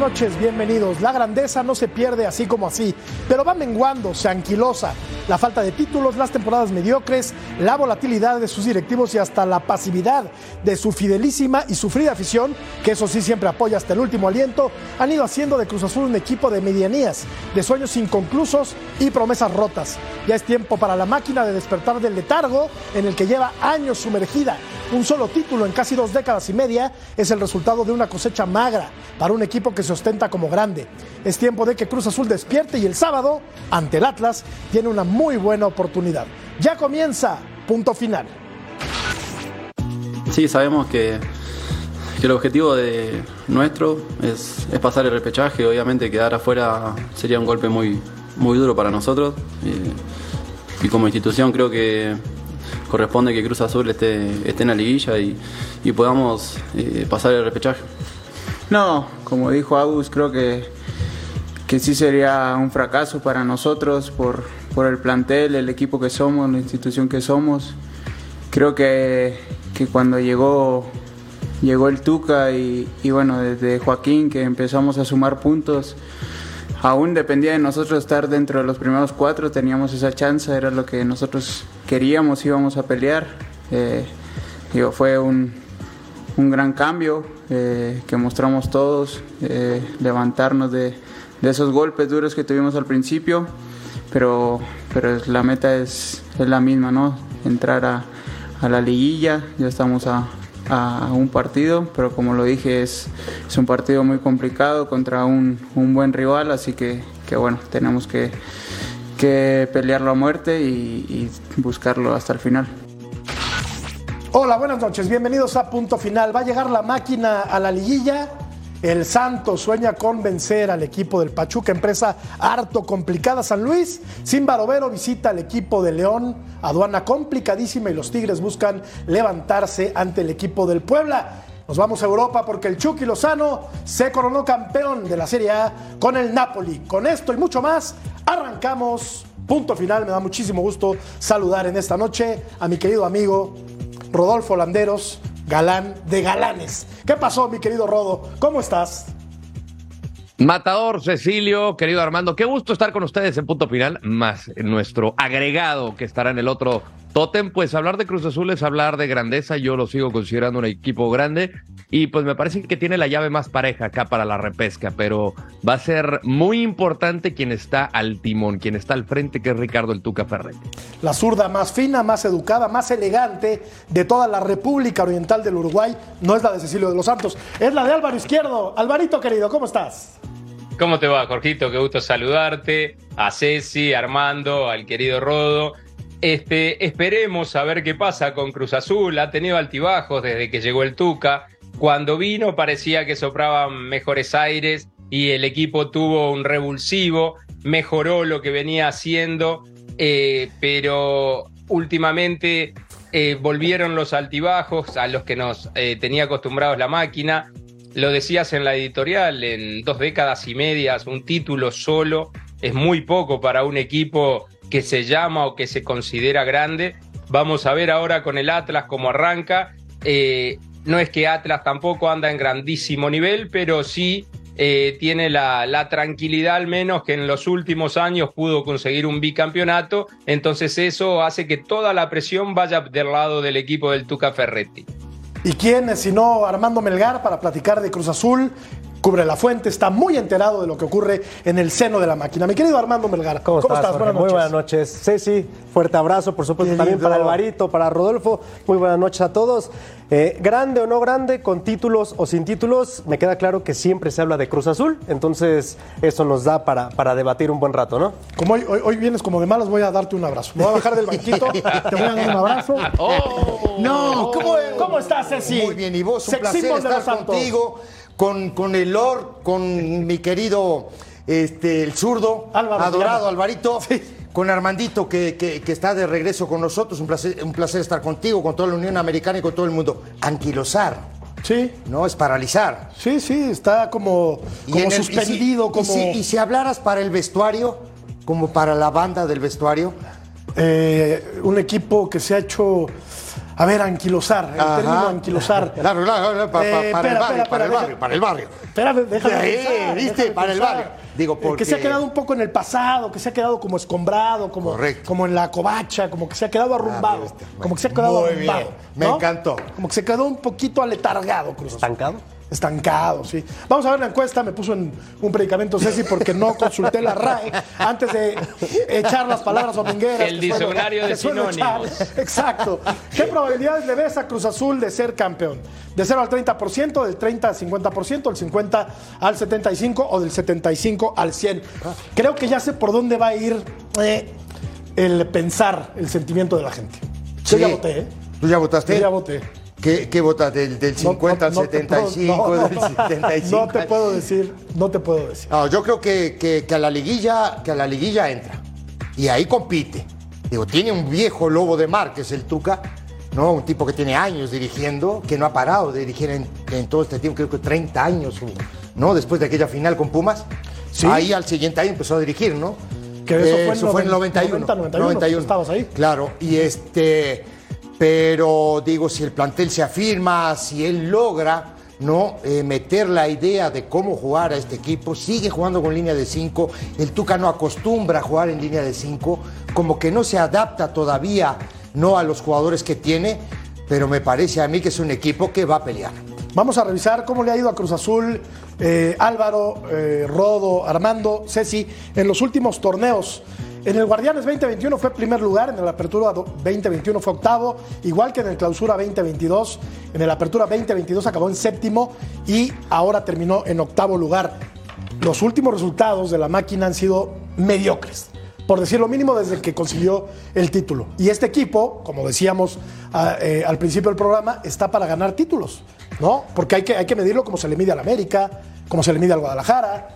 Noches, bienvenidos. La grandeza no se pierde así como así, pero va menguando, se anquilosa. La falta de títulos, las temporadas mediocres, la volatilidad de sus directivos y hasta la pasividad de su fidelísima y sufrida afición, que eso sí siempre apoya hasta el último aliento, han ido haciendo de Cruz Azul un equipo de medianías, de sueños inconclusos y promesas rotas. Ya es tiempo para la máquina de despertar del letargo en el que lleva años sumergida. Un solo título en casi dos décadas y media es el resultado de una cosecha magra para un equipo que se ostenta como grande. Es tiempo de que Cruz Azul despierte y el sábado, ante el Atlas, tiene una muy buena oportunidad. Ya comienza, punto final. Sí, sabemos que, que el objetivo de nuestro es, es, pasar el repechaje. Obviamente quedar afuera sería un golpe muy, muy duro para nosotros. Y, y como institución creo que corresponde que Cruz Azul esté, esté en la liguilla y, y podamos eh, pasar el repechaje. No, como dijo Agus, creo que, que sí sería un fracaso para nosotros por, por el plantel, el equipo que somos, la institución que somos. Creo que, que cuando llegó, llegó el Tuca y, y, bueno, desde Joaquín que empezamos a sumar puntos, aún dependía de nosotros estar dentro de los primeros cuatro, teníamos esa chance, era lo que nosotros queríamos, íbamos a pelear. Eh, digo, fue un, un gran cambio eh, que mostramos todos, eh, levantarnos de, de, esos golpes duros que tuvimos al principio, pero, pero la meta es, es la misma, ¿no? Entrar a, a, la liguilla, ya estamos a, a, un partido, pero como lo dije, es, es un partido muy complicado contra un, un buen rival, así que, que bueno, tenemos que, que pelearlo a muerte y, y buscarlo hasta el final. Hola, buenas noches, bienvenidos a Punto Final. Va a llegar la máquina a la liguilla. El Santos sueña con vencer al equipo del Pachuca, empresa harto complicada. San Luis, sin Barovero, visita al equipo de León, aduana complicadísima y los Tigres buscan levantarse ante el equipo del Puebla. Nos vamos a Europa porque el Chucky Lozano se coronó campeón de la Serie A con el Napoli. Con esto y mucho más, arrancamos. Punto final, me da muchísimo gusto saludar en esta noche a mi querido amigo Rodolfo Landeros, galán de galanes. ¿Qué pasó, mi querido Rodo? ¿Cómo estás? Matador, Cecilio, querido Armando, qué gusto estar con ustedes en punto final, más nuestro agregado que estará en el otro tótem. Pues hablar de Cruz Azul es hablar de grandeza, yo lo sigo considerando un equipo grande y pues me parece que tiene la llave más pareja acá para la repesca, pero va a ser muy importante quien está al timón, quien está al frente, que es Ricardo el Tuca Ferretti. La zurda más fina, más educada, más elegante de toda la República Oriental del Uruguay no es la de Cecilio de los Santos, es la de Álvaro Izquierdo. Alvarito querido, ¿cómo estás? ¿Cómo te va, Jorgito? Qué gusto saludarte. A Ceci, Armando, al querido Rodo. Este, esperemos a ver qué pasa con Cruz Azul. Ha tenido altibajos desde que llegó el Tuca. Cuando vino parecía que sopraban mejores aires y el equipo tuvo un revulsivo, mejoró lo que venía haciendo, eh, pero últimamente eh, volvieron los altibajos a los que nos eh, tenía acostumbrados la máquina. Lo decías en la editorial, en dos décadas y medias, un título solo es muy poco para un equipo que se llama o que se considera grande. Vamos a ver ahora con el Atlas cómo arranca. Eh, no es que Atlas tampoco anda en grandísimo nivel, pero sí eh, tiene la, la, tranquilidad al menos que en los últimos años pudo conseguir un bicampeonato. Entonces eso hace que toda la presión vaya del lado del equipo del Tuca Ferretti. ¿Y quién, si no Armando Melgar, para platicar de Cruz Azul? Cubre la fuente, está muy enterado de lo que ocurre en el seno de la máquina. Mi querido Armando Melgar, ¿cómo, estás? Buenas Muy noches. buenas noches. Ceci, fuerte abrazo, por supuesto, Qué también lindo. para Alvarito, para Rodolfo. Muy buenas noches a todos. Eh, grande o no grande, con títulos o sin títulos, me queda claro que siempre se habla de Cruz Azul, entonces eso nos da para, para debatir un buen rato, ¿no? Como hoy, hoy, hoy vienes como de malas, voy a darte un abrazo. Me voy a bajar del banquito, te voy a dar un abrazo. No, ¿cómo, ¿Cómo estás, Ceci? Muy bien, y vos, un Sex placer estar los Santos. Con, con el Lord, con mi querido este, el zurdo, Álvaro adorado. Alvarito, con Armandito que, que- que está de regreso con nosotros. Un placer, un placer estar contigo, con toda la Unión Americana y con todo el mundo. Anquilosar, Sí, no es paralizar. sí, sí, está como, Y como en el- y si- suspendido, y como si, y si hablaras para el vestuario, como para la banda del vestuario, eh, un equipo que se ha hecho, a ver, anquilosar, el Ajá. término anquilosar. Claro, claro, claro, pa- pa- Eh, para, el espera, barrio, espera, para el espera, barrio, para el barrio. Espérame, déjame pensar, ¿viste? déjame Para el barrio. Digo, Eh, Que se porque- ha quedado un poco en el pasado, que se ha quedado como escombrado, como, Correcto. como en la covacha, como que se ha quedado arrumbado. viste. como que se ha quedado Muy arrumbado. bien, me encantó. Como que se quedó un poquito aletargado, Cruz Azul. ¿Estancado? Estancado, sí. Vamos a ver la encuesta, me puso en un predicamento Ceci porque no consulté la RAE antes de echar las palabras domingueras. El diccionario de echar. sinónimos. Exacto. ¿Qué probabilidades le ves a Cruz Azul de ser campeón? ¿De 0 al 30%, del 30 al 50%, del 50 al 75% o del 75 al 100%? Creo que ya sé por dónde va a ir eh, el pensar, el sentimiento de la gente. Yo ya voté, ¿eh? ¿Tú ya votaste? Yo ya voté. ¿Qué, qué votas? ¿Del, del 50 al No- no te puedo- 75? no, del 75? No te puedo decir, no te puedo decir. No, yo creo que, que- que a la liguilla, que a la liguilla entra. Y ahí compite. Digo, tiene un viejo lobo de mar, que es el Tuca, ¿no? Un tipo que tiene años dirigiendo, que no ha parado de dirigir en, en todo este tiempo, creo que 30 años, ¿no? Después de aquella final con Pumas. Sí. Ahí al siguiente año empezó a dirigir, ¿no? Que eso fue en el 91. 90, 91, estabas ahí. Claro, y este, pero digo, si el plantel se afirma, si él logra no Eh, meter la idea de cómo jugar a este equipo, sigue jugando con línea de 5, el Tuca no acostumbra a jugar en línea de 5, como que no se adapta todavía no a los jugadores que tiene, pero me parece a mí que es un equipo que va a pelear. Vamos a revisar cómo le ha ido a Cruz Azul, eh, Álvaro, eh, Rodo, Armando, Ceci, en los últimos torneos. En el Guardianes 2021 fue primer lugar, en el Apertura do- 2021 fue octavo, igual que en el Clausura 2022. En el Apertura 2022 acabó en séptimo y ahora terminó en octavo lugar. Los últimos resultados de la máquina han sido mediocres, por decir lo mínimo desde que consiguió el título. Y este equipo, como decíamos a- eh, al principio del programa, está para ganar títulos, ¿no? Porque hay que, hay que medirlo como se le mide al América, como se le mide al Guadalajara,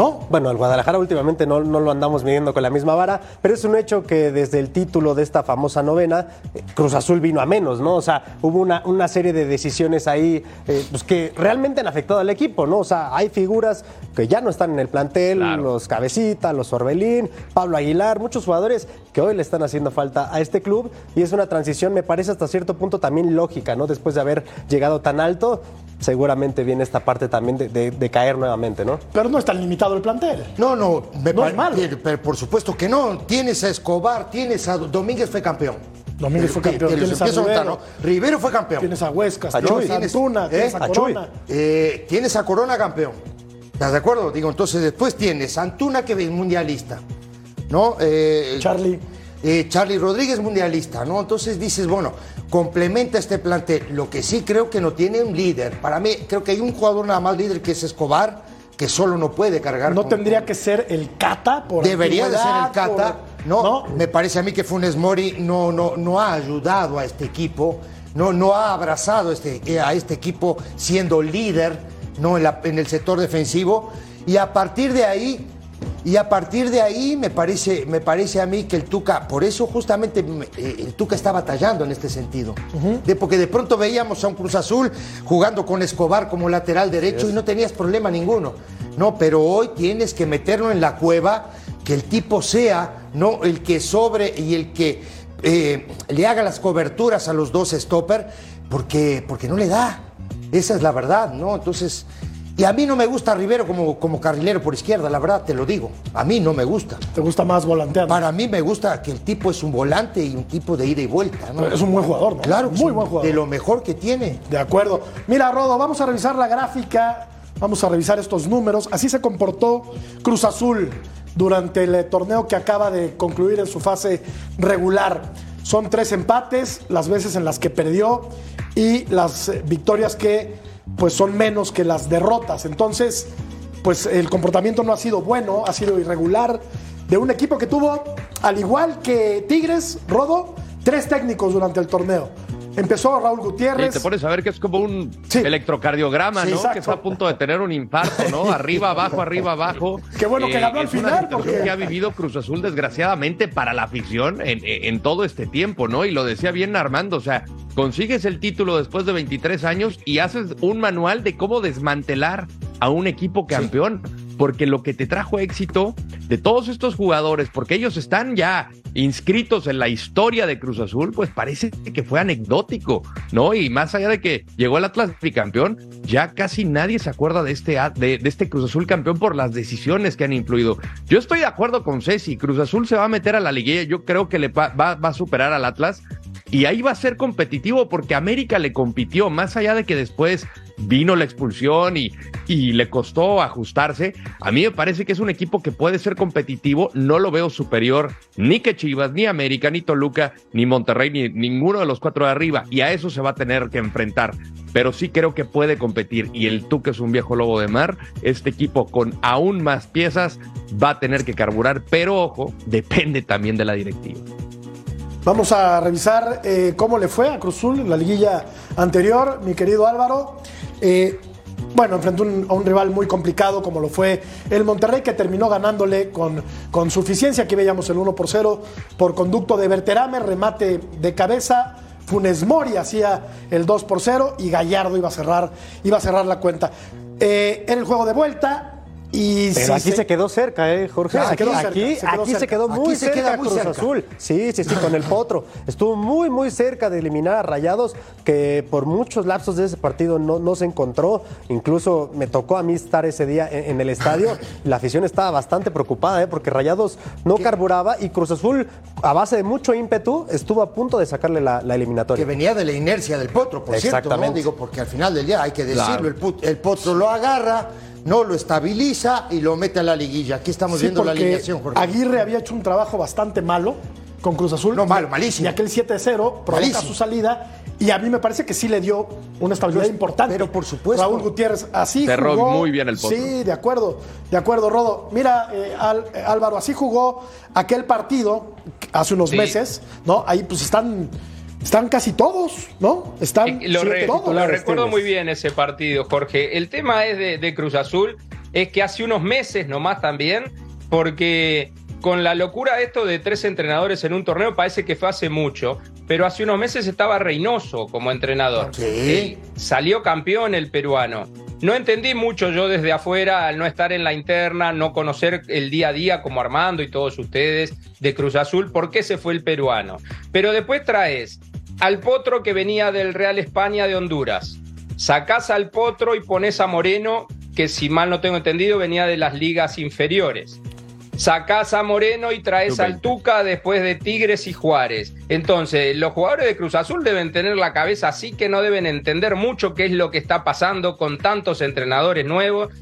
¿no? Bueno, el Guadalajara últimamente no, no lo andamos midiendo con la misma vara, pero es un hecho que desde el título de esta famosa novena, eh, Cruz Azul vino a menos, ¿no? O sea, hubo una, una serie de decisiones ahí eh, pues que realmente han afectado al equipo, ¿no? O sea, hay figuras que ya no están en el plantel, Claro. los Cabecita, los Orbelín, Pablo Aguilar, muchos jugadores que hoy le están haciendo falta a este club y es una transición, me parece hasta cierto punto también lógica, ¿no? Después de haber llegado tan alto, seguramente viene esta parte también de, de- de caer nuevamente, ¿no? Pero no es tan limitado el plantel. No, no, me No es malo. tiene- pero por supuesto que no. Tienes a Escobar, tienes a Domínguez fue campeón. Domínguez fue campeón, que los tienes a Rivero. ¿no? Rivero fue campeón. Tienes a Huescas, A tienes Chuy, a tienes- Antuna, ¿eh? tienes a. Corona. Eh, tienes a Corona campeón. ¿Estás de acuerdo? Digo, entonces después tienes a Antuna que es mundialista. ¿No? Eh, Charlie. eh, Charlie Rodríguez mundialista, ¿no? Entonces dices, bueno, complementa este plantel. Lo que sí creo que no tiene un líder. Para mí, creo que hay un jugador nada más líder que es Escobar, que solo no puede cargar. No con- tendría que ser el Cata por Debería de ser el Cata. por- No, me parece a mí que Funes Mori no, no, no ha ayudado a este equipo, no, no ha abrazado este, eh, a este equipo siendo líder no en, la- en el sector defensivo. Y a partir de ahí, y a partir de ahí me parece, me parece a mí que el Tuca, por eso justamente me- eh, el Tuca está batallando en este sentido. de, porque de pronto veíamos a un Cruz Azul jugando con Escobar como lateral derecho y no tenías problema ninguno. No, pero hoy tienes que meterlo en la cueva, que el tipo sea no el que sobre y el que eh, le haga las coberturas a los dos stopper, porque, porque no le da. Esa es la verdad, ¿no? Entonces, y a mí no me gusta Rivero como, como carrilero por izquierda, la verdad, te lo digo. A mí no me gusta. Te gusta más volanteando. Para mí me gusta que el tipo es un volante y un tipo de ida y vuelta, ¿no? Es un buen jugador, ¿no? Claro, Muy buen jugador. De lo mejor que tiene. De acuerdo. Mira, Rodo, vamos a revisar la gráfica Vamos a revisar estos números. Así se comportó Cruz Azul durante el torneo que acaba de concluir en su fase regular. Son tres empates, las veces en las que perdió y las eh, victorias que pues son menos que las derrotas. Entonces, pues el comportamiento no ha sido bueno, ha sido irregular de un equipo que tuvo, al igual que Tigres, Rodo, tres técnicos durante el torneo. Empezó Raúl Gutiérrez. Y te pones a ver que es como un electrocardiograma, ¿no? Que está a punto de tener un infarto, ¿no? arriba, abajo, arriba, abajo. Qué bueno que ganó al final. Porque... que ha vivido Cruz Azul, desgraciadamente, para la afición en, en, todo este tiempo, ¿no? Y lo decía bien Armando, o sea, consigues el título después de 23 años y haces un manual de cómo desmantelar a un equipo campeón. Porque lo que te trajo éxito de todos estos jugadores, porque ellos están ya inscritos en la historia de Cruz Azul, pues parece que fue anecdótico, ¿no? Y más allá de que llegó el Atlas campeón, ya casi nadie se acuerda de este, de, este Cruz Azul campeón por las decisiones que han influido. Yo estoy de acuerdo con Ceci, Cruz Azul se va a meter a la liguilla, yo creo que le va a superar al Atlas, y ahí va a ser competitivo porque América le compitió, más allá de que después vino la expulsión y, y, le costó ajustarse. A mí me parece que es un equipo que puede ser competitivo. No lo veo superior ni que Chivas, ni América, ni Toluca, ni Monterrey, ni ninguno de los cuatro de arriba. Y a eso se va a tener que enfrentar. Pero sí creo que puede competir. Y el Tuca es un viejo lobo de mar. Este equipo con aún más piezas va a tener que carburar. Pero ojo, depende también de la directiva. Vamos a revisar eh, cómo le fue a Cruzul en la liguilla anterior, mi querido Álvaro. Eh, bueno, enfrentó a un rival muy complicado como lo fue el Monterrey, que terminó ganándole con, con suficiencia. Aquí veíamos el 1 por 0 por conducto de Berterame, remate de cabeza. Funes Mori hacía el 2 por 0 y Gallardo iba a cerrar, iba a cerrar la cuenta. Eh, en el juego de vuelta, y Pero aquí se- se quedó cerca, ¿eh, Jorge? Sí, se aquí, cerca, se quedó aquí se cerca. quedó muy Aquí se cerca queda muy Cruz cerca. Azul. Sí, sí, sí, con el Potro. Estuvo muy, muy cerca de eliminar a Rayados, que por muchos lapsos de ese partido no, no se encontró. Incluso me tocó a mí estar ese día en, en el estadio. La afición estaba bastante preocupada, ¿eh? porque Rayados no carburaba y Cruz Azul, a base de mucho ímpetu, estuvo a punto de sacarle la, la eliminatoria. Que venía de la inercia del potro, por cierto, ¿no? Digo, porque al final del día hay que decirlo, Claro. el, el potro lo agarra, no lo estabiliza y lo mete a la liguilla. Aquí estamos Sí, viendo la alineación, Jorge. Aguirre había hecho un trabajo bastante malo con Cruz Azul. No, malo, malísimo. Y aquel 7-0 provoca Malísimo. su salida. Y a mí me parece que sí le dio una estabilidad Pero- importante. pero por supuesto. Raúl Gutiérrez, así Cerró jugó. muy bien el potro. Sí, de acuerdo, de acuerdo, Rodo. Mira, eh, Al- eh, Álvaro, así jugó aquel partido hace unos Sí. meses, ¿no? Ahí pues están, están casi todos, ¿no? Están Eh, Lo, sí, re- todos. lo recuerdo muy bien ese partido, Jorge. El tema es de, de Cruz Azul, es que hace unos meses nomás también, porque con la locura de esto de tres entrenadores en un torneo parece que fue hace mucho, pero hace unos meses estaba Reynoso como entrenador. Sí. Salió campeón el peruano. No entendí mucho yo desde afuera, al no estar en la interna, no conocer el día a día como Armando y todos ustedes de Cruz Azul, por qué se fue el peruano. Pero después traes al Potro que venía del Real España de Honduras. Sacás al Potro y pones a Moreno, que si mal no tengo entendido venía de las ligas inferiores. Sacás a Moreno y traes Sub-20. al Tuca después de Tigres y Juárez. Entonces, los jugadores de Cruz Azul deben tener la cabeza así que no deben entender mucho qué es lo que está pasando con tantos entrenadores nuevos,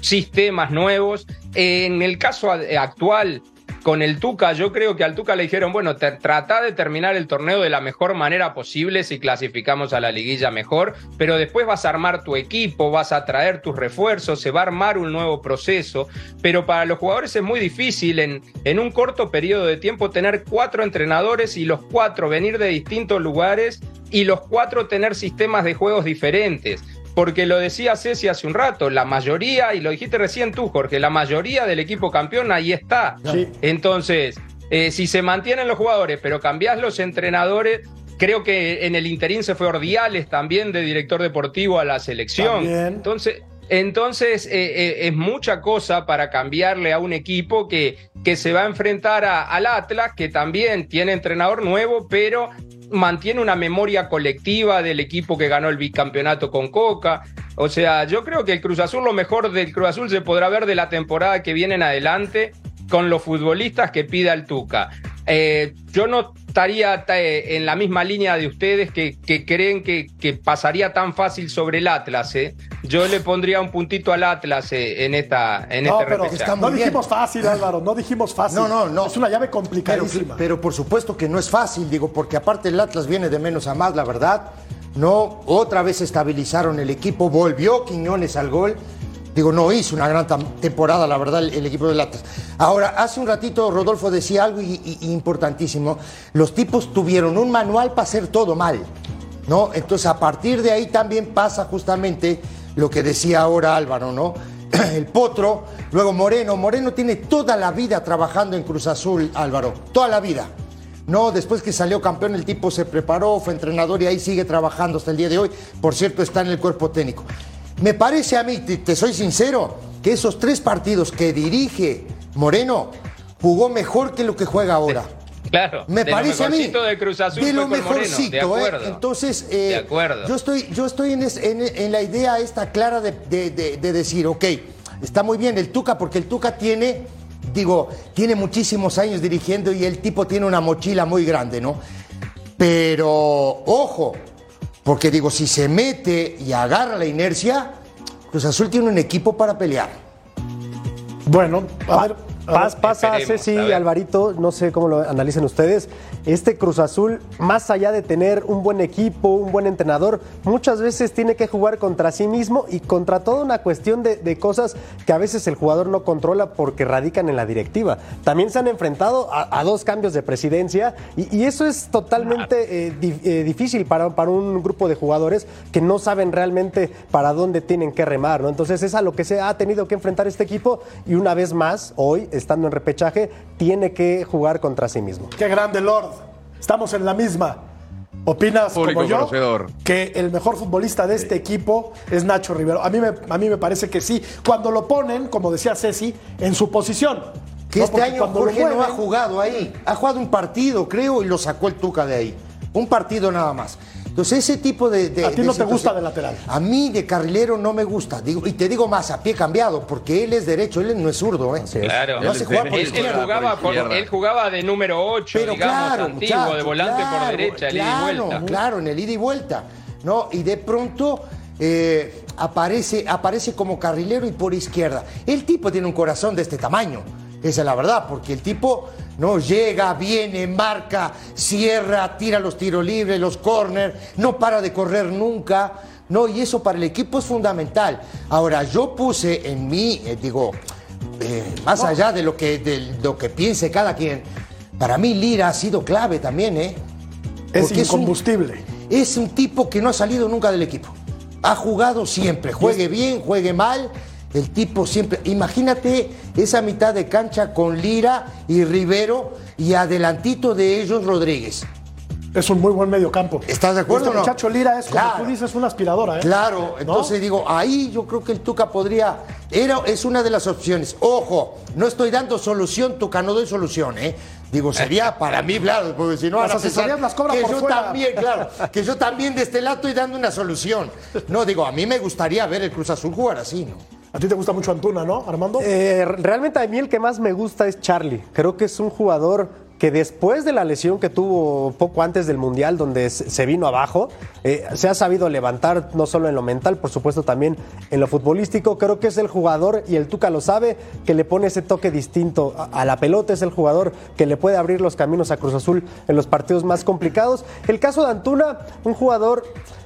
sistemas nuevos. En el caso actual, con el Tuca, yo creo que al Tuca le dijeron, bueno, trata de terminar el torneo de la mejor manera posible si clasificamos a la liguilla mejor, pero después vas a armar tu equipo, vas a traer tus refuerzos, se va a armar un nuevo proceso, pero para los jugadores es muy difícil en, en un corto periodo de tiempo tener cuatro entrenadores y los cuatro venir de distintos lugares y los cuatro tener sistemas de juegos diferentes. Porque lo decía Ceci hace un rato, la mayoría, y lo dijiste recién tú, Jorge, la mayoría del equipo campeón ahí está. Sí. Entonces, eh, si se mantienen los jugadores, pero cambiás los entrenadores, creo que en el interín se fue Ordiales también de director deportivo a la selección. También. Entonces, entonces eh, eh, es mucha cosa para cambiarle a un equipo que, que se va a enfrentar a- al Atlas, que también tiene entrenador nuevo, pero mantiene una memoria colectiva del equipo que ganó el bicampeonato con Coca. O sea, yo creo que el Cruz Azul, lo mejor del Cruz Azul se podrá ver de la temporada que viene en adelante con los futbolistas que pida el Tuca. Eh, yo no estaría eh, en la misma línea de ustedes que, creen que, pasaría tan fácil sobre el Atlas. ¿eh? Yo le pondría un puntito al Atlas en, esta, en no, este pero No dijimos fácil, Álvaro, no dijimos fácil. No, no, no. Es una llave complicadísima. Pero, pero por supuesto que no es fácil, digo, porque aparte el Atlas viene de menos a más, la verdad. No, otra vez estabilizaron el equipo, volvió Quiñones al gol. Digo, no hizo una gran temporada, la verdad, el, equipo de Atlas. Ahora, hace un ratito Rodolfo decía algo importantísimo. Los tipos tuvieron un manual para hacer todo mal, ¿no? Entonces, a partir de ahí también pasa justamente lo que decía ahora Álvaro, ¿no? El Potro, luego Moreno. Moreno tiene toda la vida trabajando en Cruz Azul, Álvaro, toda la vida. No, después que salió campeón el tipo se preparó, fue entrenador y ahí sigue trabajando hasta el día de hoy. Por cierto, está en el cuerpo técnico. Me parece a mí, te, soy sincero, que esos tres partidos que dirige Moreno jugó mejor que lo que juega ahora. Claro, me parece a mí de Cruz Azul de lo mejorcito, de ¿eh? Entonces, eh, yo estoy, yo estoy en, la idea esta clara de, de, decir, ok, está muy bien el Tuca, porque el Tuca tiene digo, tiene muchísimos años dirigiendo y el tipo tiene una mochila muy grande, ¿no? Pero, ojo, porque digo, si se mete y agarra la inercia, Cruz Azul tiene un equipo para pelear. Bueno, a ver, pasa, Ceci, Alvarito, no sé cómo lo analicen ustedes. Este Cruz Azul, más allá de tener un buen equipo, un buen entrenador, muchas veces tiene que jugar contra sí mismo y contra toda una cuestión de, cosas que a veces el jugador no controla porque radican en la directiva. También se han enfrentado a, dos cambios de presidencia y, eso es totalmente eh, eh, difícil para, para un grupo de jugadores que no saben realmente para dónde tienen que remar. ¿no? Entonces es a lo que se ha tenido que enfrentar este equipo y una vez más, hoy, estando en repechaje, tiene que jugar contra sí mismo. Qué grande, Lord. Estamos en la misma. ¿Opinas como yo que el mejor futbolista de este equipo es Nacho Rivero? A mí, me, a mí me parece que sí. Cuando lo ponen, como decía Ceci, en su posición. Que este año Jorge no ha jugado ahí. Ha jugado un partido, creo, y lo sacó el Tuca de ahí. Un partido nada más. Entonces, ese tipo de. ¿A ti no te gusta de lateral? A mí, de carrilero, no me gusta. Digo, y te digo más, a pie cambiado, porque él es derecho, él no es zurdo, ¿eh? Claro. No hace jugar por él, él, jugaba él jugaba de número 8, Pero digamos, claro, antiguo, de volante por derecha, el ida y vuelta. Claro, en el ida y vuelta. ¿no? Y de pronto. Eh, aparece, aparece como carrilero y por izquierda. El tipo tiene un corazón de este tamaño. Esa es la verdad, porque el tipo no llega, viene, marca, cierra, tira los tiros libres, los corners, no para de correr nunca. No, y eso para el equipo es fundamental. Ahora, yo puse en mí, eh, digo, eh, más allá de lo, que, de lo que piense cada quien, para mí Lira ha sido clave también, ¿eh? Es incombustible. Es un, es un tipo que no ha salido nunca del equipo. Ha jugado siempre, juegue bien, juegue mal el tipo siempre, imagínate esa mitad de cancha con Lira y Rivero y adelantito de ellos Rodríguez. Es un muy buen medio campo. ¿Estás de acuerdo? Este muchacho Lira es, como tú dices, una aspiradora. ¿eh? Claro, entonces digo, ahí yo creo que el Tuca podría. Era, es una de las opciones. Ojo, no estoy dando solución, Tuca, no doy solución, ¿eh? Digo, sería para mí, claro, porque si no las asesorías las cobra que por yo también, claro, que yo también de este lado estoy dando una solución. No, digo, a mí me gustaría ver el Cruz Azul jugar así, ¿no? A ti te gusta mucho Antuna, ¿no, Armando? Eh, realmente a mí el que más me gusta es Charlie. Creo que es un jugador que después de la lesión que tuvo poco antes del Mundial, donde se vino abajo, eh, se ha sabido levantar no solo en lo mental, por supuesto también en lo futbolístico. Creo que es el jugador, y el Tuca lo sabe, que le pone ese toque distinto a la pelota, es el jugador que le puede abrir los caminos a Cruz Azul en los partidos más complicados. El caso de Antuna, un jugador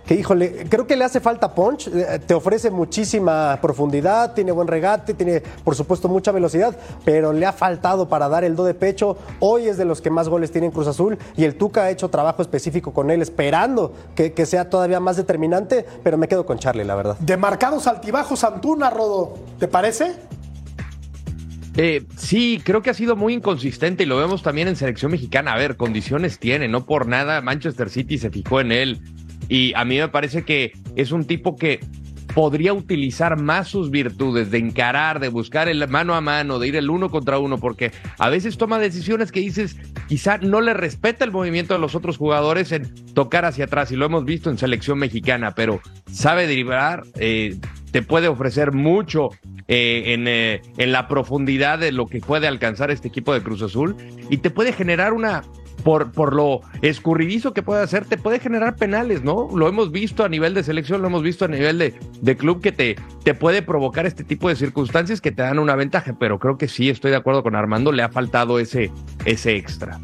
que híjole, creo que le hace falta punch, eh, te ofrece muchísima profundidad, tiene buen regate, tiene por supuesto mucha velocidad, pero le ha faltado para dar el do de pecho. Hoy es de los que más goles tiene en Cruz Azul y el Tuca ha hecho trabajo específico con él, esperando que, sea todavía más determinante, pero me quedo con Charlie, la verdad. De marcados altibajos, Antuna, Rodo, ¿te parece? Eh, sí, creo que ha sido muy inconsistente y lo vemos también en selección mexicana. A ver, condiciones tiene, no por nada Manchester City se fijó en él. Y a mí me parece que es un tipo que podría utilizar más sus virtudes de encarar, de buscar el mano a mano, de ir el uno contra uno, porque a veces toma decisiones que dices, quizá no le respeta el movimiento de los otros jugadores en tocar hacia atrás, y lo hemos visto en selección mexicana, pero sabe derivar, eh, te puede ofrecer mucho eh, en, eh, en la profundidad de lo que puede alcanzar este equipo de Cruz Azul y te puede generar una, por, por lo escurridizo que puede hacer, te puede generar penales, ¿no? Lo hemos visto a nivel de selección, lo hemos visto a nivel de, de club que te, te puede provocar este tipo de circunstancias que te dan una ventaja, pero creo que sí, estoy de acuerdo con Armando, le ha faltado ese, ese extra.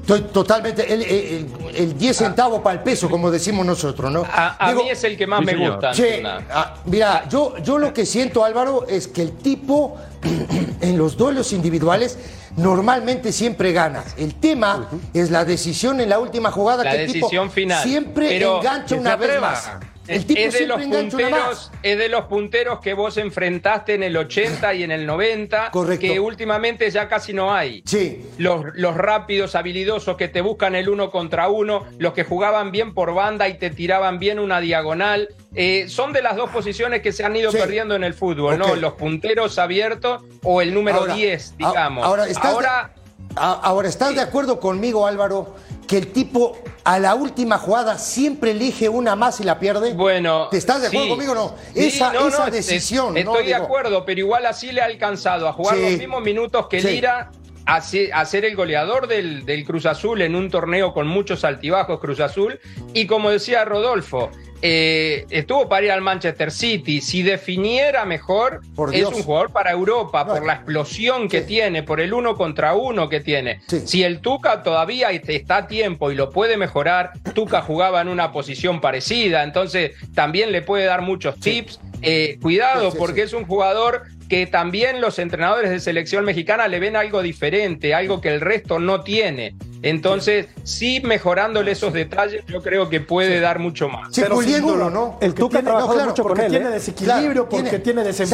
Estoy totalmente. El, el, el 10 centavos para el peso, como decimos nosotros, ¿no? A, a Digo, mí es el que más Sí, me señor. gusta. Che, ah, mira, yo, yo lo que siento, Álvaro, es que el tipo en los duelos individuales normalmente siempre gana. El tema es la decisión en la última jugada La que el tipo decisión final. siempre Pero engancha una vez más. El tipo es de los punteros, es de los punteros que vos enfrentaste en el 80 y en el 90, Correcto. que últimamente ya casi no hay. Sí. Los, los rápidos, habilidosos que te buscan el uno contra uno, los que jugaban bien por banda y te tiraban bien una diagonal, eh, son de las dos posiciones que se han ido Sí. perdiendo en el fútbol, ¿no? Los punteros abiertos o el número Ahora, 10, a- digamos. Ahora, ¿estás, Ahora, de, a- ahora, ¿estás de acuerdo conmigo, Álvaro, que el tipo a la última jugada siempre elige una más y la pierde? Bueno, ¿Te estás de acuerdo sí. conmigo o no? Sí, Esa, no, esa no, decisión. Estoy de acuerdo, pero igual así le ha alcanzado a jugar Sí. los mismos minutos que Sí. Lira, a, se- a ser el goleador del, del Cruz Azul en un torneo con muchos altibajos Cruz Azul. Y como decía Rodolfo, eh, estuvo para ir al Manchester City. Si definiera mejor, Por es un jugador para Europa, No, por la explosión que sí. tiene, por el uno contra uno que tiene. Sí. Si el Tuca todavía está a tiempo y lo puede mejorar, Tuca jugaba en una posición parecida, entonces también le puede dar muchos tips. Eh, cuidado, porque es un jugador que también los entrenadores de selección mexicana le ven algo diferente, algo que el resto no tiene. Entonces, sí, mejorándole esos detalles, yo creo que puede dar mucho más. Sí, Pero sin puliéndolo, duda, ¿no? El Tuca ha tiene- trabajado claro, mucho con porque él, tiene ¿eh? desequilibrio, Claro, porque tiene- sí,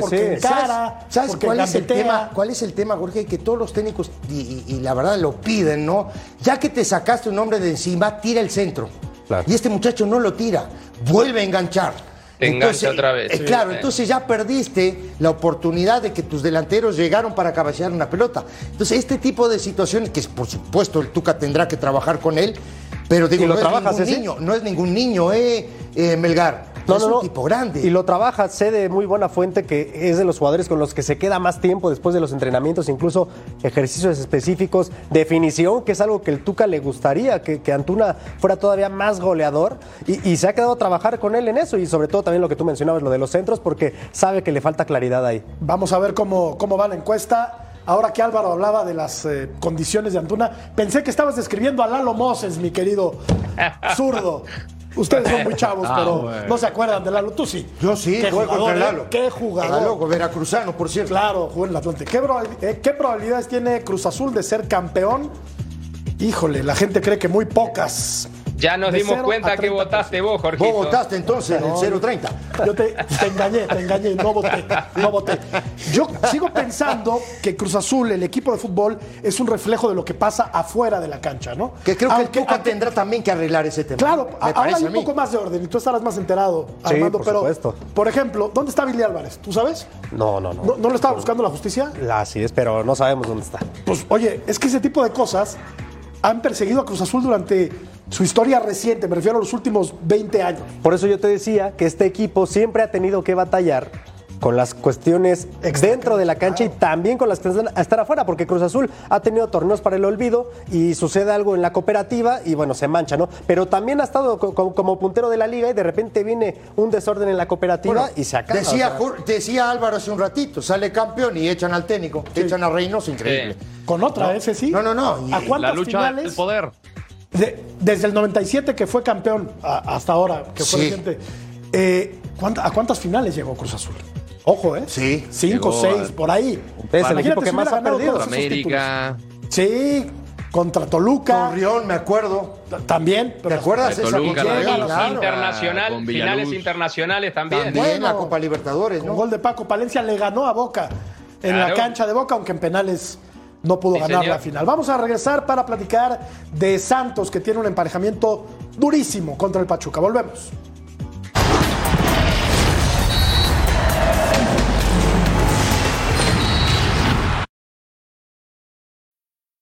porque encara, ¿Sabes, sabes porque cuál es el tema? ¿Cuál es el tema, Jorge? Que todos los técnicos, y, y- y la verdad lo piden, ¿no? Ya que te sacaste un hombre de encima, tira el centro. Claro. Y este muchacho no lo tira, vuelve a enganchar. Te engancha otra vez. eh, Sí, claro, entonces ya perdiste la oportunidad de que tus delanteros llegaron para cabecear una pelota. Entonces, este tipo de situaciones, que por supuesto el Tuca tendrá que trabajar con él, pero digo, ¿Y lo no, trabajas, es ningún niño, no es ningún niño, eh, eh, Melgar. Es un tipo grande. Y lo trabaja, sé de muy buena fuente que es de los jugadores con los que se queda más tiempo después de los entrenamientos, incluso ejercicios específicos, definición, que es algo que el Tuca le gustaría, que, que Antuna fuera todavía más goleador. Y, y se ha quedado a trabajar con él en eso. Y sobre todo también lo que tú mencionabas, lo de los centros, porque sabe que le falta claridad ahí. Vamos a ver cómo, cómo va la encuesta. Ahora que Álvaro hablaba de las eh, condiciones de Antuna, pensé que estabas describiendo a Lalo Moses, mi querido zurdo. Ustedes son muy chavos, Ah, pero bueno. no se acuerdan de Lalo. Tú sí. Yo sí, Qué jugué jugador, contra ¿eh? Lalo. Qué jugador. Lalo, veracruzano, por cierto. Claro, jugó en el Atlante. ¿Qué, eh, qué probabilidades tiene Cruz Azul de ser campeón? Híjole, la gente cree que muy pocas. Ya nos dimos cuenta que 30%. votaste vos, Jorgito. Vos votaste entonces en el 030. Yo te, te engañé, te engañé, no voté, no voté. Yo sigo pensando que Cruz Azul, el equipo de fútbol, es un reflejo de lo que pasa afuera de la cancha, ¿no? Que creo que el Tuca aunque- tendrá también que arreglar ese tema. Claro, me ahora hay un poco más de orden y tú estarás más enterado, Sí, Armando, por pero, supuesto. por ejemplo, ¿dónde está Billy Álvarez? ¿Tú sabes? No, no, no. ¿No, no lo estaba buscando la justicia? Así es, pero no sabemos dónde está. Pues, oye, es que ese tipo de cosas han perseguido a Cruz Azul durante su historia reciente, me refiero a los últimos 20 años. Por eso yo te decía que este equipo siempre ha tenido que batallar con las cuestiones dentro de la cancha y también con las que están a estar afuera, porque Cruz Azul ha tenido torneos para el olvido y sucede algo en la cooperativa y bueno, se mancha, ¿no? Pero también ha estado co- co- como puntero de la liga y de repente viene un desorden en la cooperativa Bueno, y se acaba. Decía, o sea. Jor- decía Álvaro hace un ratito, sale campeón y echan al técnico, echan a Reynoso, increíble. Con otra, ese sí. No, no, no. ¿A cuántas La lucha finales? del poder. De- desde el 97 que fue campeón a- hasta ahora, que fue Sí. reciente, eh, ¿cuánta- ¿a cuántas finales llegó Cruz Azul? Ojo, ¿eh? Sí. Cinco, seis, a- por ahí. el Imagínate equipo que si más ha perdido. América. títulos. Sí, contra Toluca. Torreón, me acuerdo. También. ¿Te acuerdas De esa Toluca, Llega Claro. internacional, con finales internacionales también. También Bueno. la Copa Libertadores, Un ¿no? gol de Paco Palencia le ganó a Boca en la cancha de Boca, aunque en penales no pudo Sí, ganar señor. la final. Vamos a regresar para platicar de Santos, que tiene un emparejamiento durísimo contra el Pachuca. Volvemos.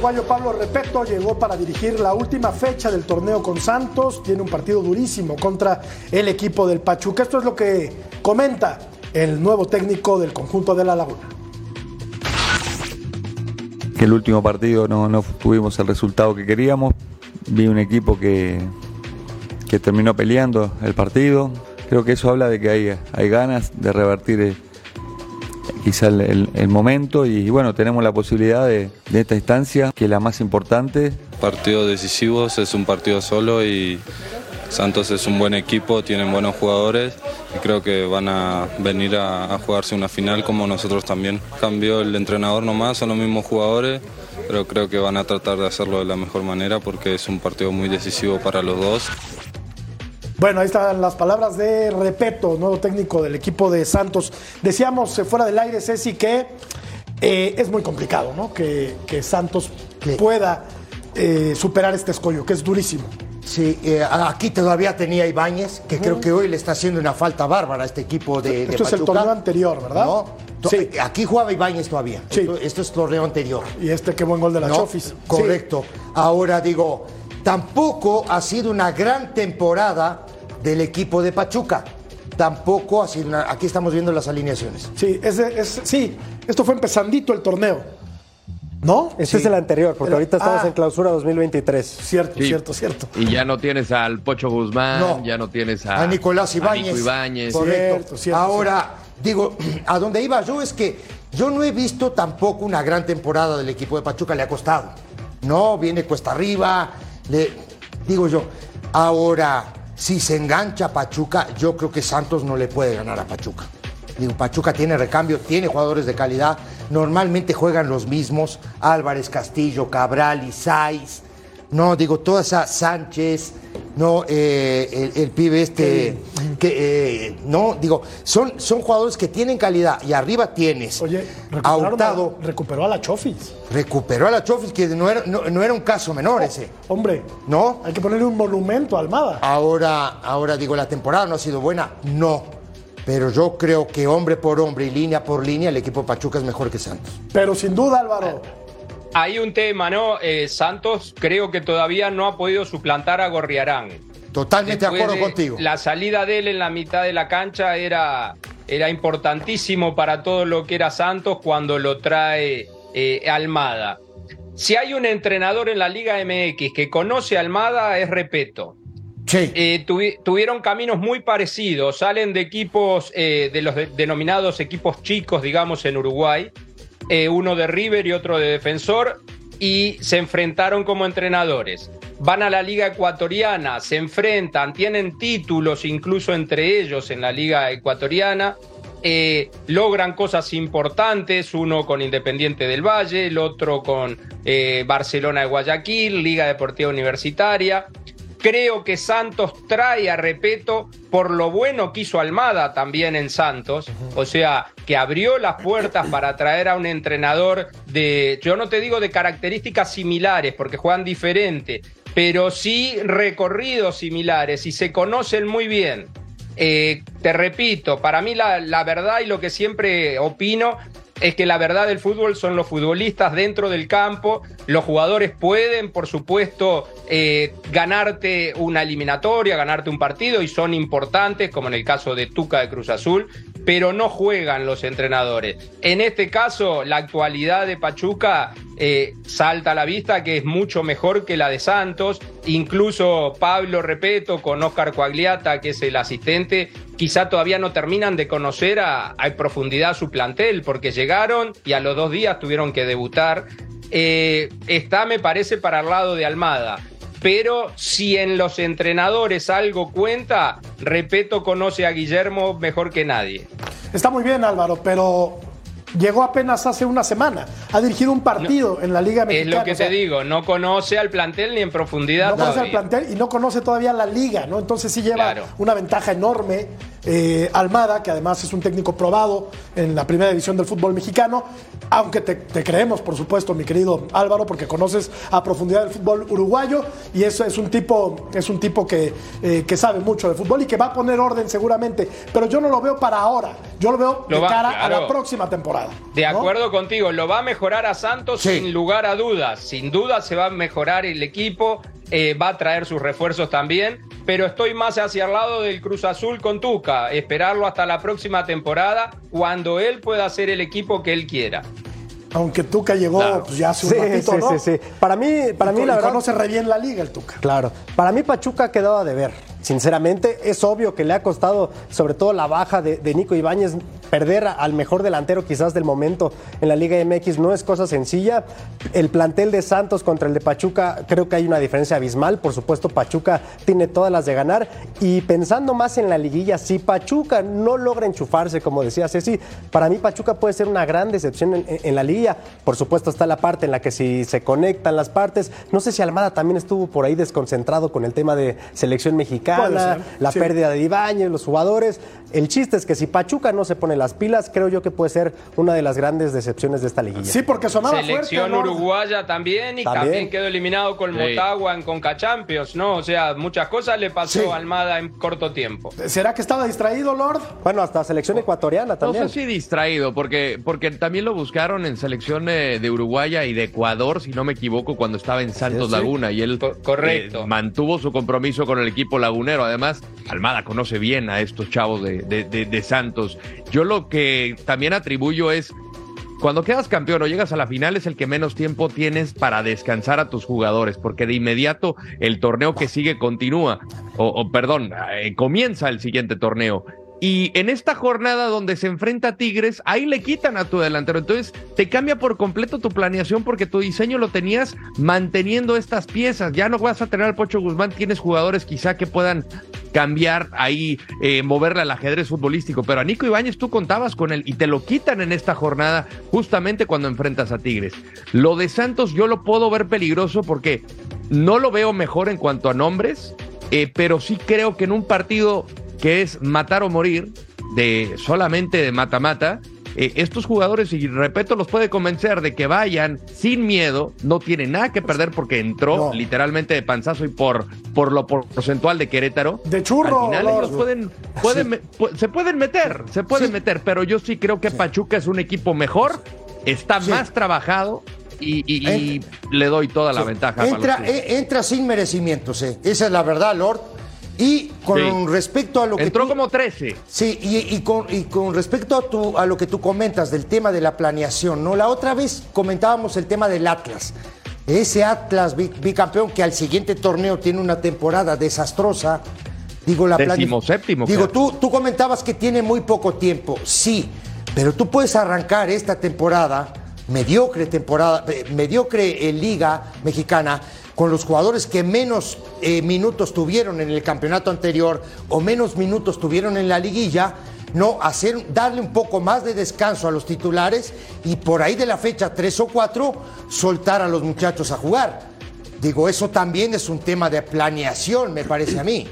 Uruguayo Pablo Repeto llegó para dirigir la última fecha del torneo con Santos. Tiene un partido durísimo contra el equipo del Pachuca. Esto es lo que comenta el nuevo técnico del conjunto de La Laguna. Que el último partido no, tuvimos el resultado que queríamos. Vi un equipo que, que terminó peleando el partido. Creo que eso habla de que hay, hay ganas de revertir el, quizá el, momento y bueno, tenemos la posibilidad de, de esta instancia, que es la más importante, Partidos decisivos, es un partido solo y Santos es un buen equipo, tienen buenos jugadores y creo que van a venir a, a jugarse una final como nosotros también. Cambió el entrenador nomás, son los mismos jugadores, pero creo que van a tratar de hacerlo de la mejor manera porque es un partido muy decisivo para los dos. Bueno, ahí están las palabras de Repeto, nuevo técnico del equipo de Santos. Decíamos eh, fuera del aire, Ceci, que eh, es muy complicado, ¿no? Que, que Santos pueda eh, superar este escollo, que es durísimo. Sí, eh, aquí todavía tenía Ibáñez, que creo que hoy le está haciendo una falta bárbara a este equipo de, de Esto es el torneo anterior, ¿verdad? No, Sí. aquí jugaba Ibáñez todavía. Sí. Esto, esto es torneo anterior. Y este qué buen gol de la ¿no? Chofis. Correcto. Ahora digo, tampoco ha sido una gran temporada del equipo de Pachuca. Tampoco una... Aquí estamos viendo las alineaciones. Sí, es- sí, esto fue empezandito el torneo. ¿No? Este es el anterior, porque El- ahorita estamos Ah. en clausura 2023. Cierto, Sí. cierto, cierto. Y ya no tienes al Pocho Guzmán, No. ya no tienes a, a Nicolás Ibáñez. Correcto. Cierto, cierto, Ahora, digo, a donde iba yo es que yo no he visto tampoco una gran temporada del equipo de Pachuca, le ha costado. No, viene cuesta arriba, le, digo yo. Ahora, si se engancha Pachuca, yo creo que Santos no le puede ganar a Pachuca. Digo, Pachuca tiene recambio, tiene jugadores de calidad. Normalmente juegan los mismos: Álvarez, Castillo, Cabral, Isais. No, digo, toda esa Sánchez, no, eh, el, el pibe este, que, eh, no, digo, son, son jugadores que tienen calidad y arriba tienes Oye, a recuperaron Hurtado, a- recuperó a la Chofis. recuperó a la Chofis, que no era, no, no era un caso menor ese, Hombre, ¿no? hay que ponerle un monumento a Almada. Ahora, ahora digo, la temporada no ha sido buena, no. Pero yo creo que hombre por hombre y línea por línea, el equipo Pachuca es mejor que Santos. Pero sin duda, Álvaro, Hay un tema, ¿no? Eh, Santos creo que todavía no ha podido suplantar a Gorriarán. Totalmente de acuerdo contigo. La salida de él en la mitad de la cancha era, era importantísimo para todo lo que era Santos cuando lo trae eh, Almada. Si hay un entrenador en la Liga MX que conoce a Almada es Repeto. Sí. Eh, tuvi- tuvieron caminos muy parecidos, salen de equipos, eh, de los de- denominados equipos chicos, digamos, en Uruguay, eh, uno de River y otro de Defensor, y se enfrentaron como entrenadores. Van a la Liga Ecuatoriana, se enfrentan, tienen títulos incluso entre ellos en la Liga Ecuatoriana, eh, logran cosas importantes, uno con Independiente del Valle, el otro con eh, Barcelona de Guayaquil, Liga Deportiva Universitaria. Creo que Santos trae a Repeto por lo bueno que hizo Almada también en Santos. O sea, que abrió las puertas para traer a un entrenador de, yo no te digo de características similares, porque juegan diferente, pero sí recorridos similares y se conocen muy bien. Eh, te repito, para mí la, la verdad y lo que siempre opino es que la verdad del fútbol son los futbolistas dentro del campo. Los jugadores pueden, por supuesto, eh, ganarte una eliminatoria, ganarte un partido y son importantes, como en el caso de Tuca de Cruz Azul, pero no juegan los entrenadores. En este caso, la actualidad de Pachuca eh, salta a la vista que es mucho mejor que la de Santos. Incluso Pablo Repeto con Oscar Coagliata, que es el asistente, quizá todavía no terminan de conocer a, a profundidad su plantel, porque llegaron y a los dos días tuvieron que debutar. Eh, está, me parece, para el lado de Almada. pero si en los entrenadores algo cuenta, Repeto conoce a Guillermo mejor que nadie. Está muy bien, Álvaro, pero llegó apenas hace una semana. Ha dirigido un partido en la Liga Mexicana. Es lo que o sea, te digo, no conoce al plantel ni en profundidad. No conoce al plantel y no conoce todavía la liga, ¿no? Entonces sí lleva Claro. una ventaja enorme. Eh, Almada, que además es un técnico probado en la primera división del fútbol mexicano, aunque te, te creemos, por supuesto, mi querido Álvaro, porque conoces a profundidad el fútbol uruguayo y eso es un tipo, es un tipo que, eh, que sabe mucho de fútbol y que va a poner orden seguramente. Pero yo no lo veo para ahora, yo lo veo Lo de va- cara a la próxima temporada. De ¿no? acuerdo contigo, lo va a mejorar a Santos sin lugar a dudas. Sin duda se va a mejorar el equipo, eh, va a traer sus refuerzos también, pero estoy más hacia el lado del Cruz Azul con Tuca, esperarlo hasta la próxima temporada cuando él pueda hacer el equipo que él quiera. Aunque Tuca llegó pues, ya hace un Sí, ratito, sí, ¿no? sí, sí. Para mí, para Y mí la verdad. conoce re bien la liga el Tuca. Claro. Para mí Pachuca quedaba de ver. Sinceramente, es obvio que le ha costado, sobre todo la baja de, Nico Ibáñez, perder al mejor delantero quizás del momento en la Liga MX no es cosa sencilla. El plantel de Santos contra el de Pachuca, creo que hay una diferencia abismal. Por supuesto, Pachuca tiene todas las de ganar. Y pensando más en la liguilla, si Pachuca no logra enchufarse, como decía Ceci, para mí Pachuca puede ser una gran decepción en, en la liguilla. Por supuesto, está la parte en la que si se conectan las partes. No sé si Almada también estuvo por ahí desconcentrado con el tema de selección mexicana, la sí. pérdida de Ibáñez, los jugadores. El chiste es que si Pachuca no se pone las pilas, creo yo que puede ser una de las grandes decepciones de esta liguilla. Sí, porque sonaba Selección fuerte. ¿no? uruguaya también y También. también, quedó eliminado con Sí. Motagua en Conca Champions, ¿no? O sea, muchas cosas le pasó Sí. a Almada en corto tiempo. ¿Será que estaba distraído, Lord? Bueno, hasta selección ecuatoriana No también. sé si distraído, porque, porque también lo buscaron en selección eh, de Uruguaya y de Ecuador, si no me equivoco, cuando estaba en Santos sí. Laguna y él Co- correcto. eh, mantuvo su compromiso con el equipo Además, Almada conoce bien a estos chavos de, Santos. Yo lo que también atribuyo es cuando quedas campeón o llegas a la final es el que menos tiempo tienes para descansar a tus jugadores, porque de inmediato el torneo que sigue continúa, o, o, perdón, eh, comienza el siguiente torneo. Y en esta jornada donde se enfrenta a Tigres, ahí le quitan a tu delantero. Entonces te cambia por completo tu planeación porque tu diseño lo tenías manteniendo estas piezas. Ya no vas a tener al Pocho Guzmán, tienes jugadores quizá que puedan cambiar ahí, eh, moverle al ajedrez futbolístico. Pero a Nico Ibáñez tú contabas con él y te lo quitan en esta jornada justamente cuando enfrentas a Tigres. Lo de Santos yo lo puedo ver peligroso porque no lo veo mejor en cuanto a nombres, eh, pero sí creo que en un partido que es matar o morir, de solamente de mata-mata, eh, estos jugadores, y repito, los puede convencer de que vayan sin miedo, no tienen nada que perder porque entró No. literalmente de panzazo y por, por lo porcentual de Querétaro. De churro, Al final Lord. ellos pueden, pueden me- pu- se pueden meter, se pueden meter, pero yo sí creo que Pachuca es un equipo mejor, está Sí. más trabajado y, y- y le doy toda la ventaja. a Entra, eh, entra sin merecimientos, eh. esa es la verdad, Lord. Y con Sí. respecto a lo que Entró tú- como 13. Sí, y, y con, y con respecto a, tu- a lo que tú comentas del tema de la planeación, ¿no? La otra vez comentábamos el tema del Atlas. Ese Atlas bi- bicampeón que al siguiente torneo tiene una temporada desastrosa. Digo, la plane- Decimoséptimo, Digo, tú, tú comentabas que tiene muy poco tiempo. Sí, pero tú puedes arrancar esta temporada, mediocre temporada, eh, mediocre en Liga Mexicana, con los jugadores que menos eh, minutos tuvieron en el campeonato anterior o menos minutos tuvieron en la liguilla, no hacer darle un poco más de descanso a los titulares y por ahí de la fecha 3 o 4 soltar a los muchachos a jugar. Digo, eso también es un tema de planeación, me parece a mí.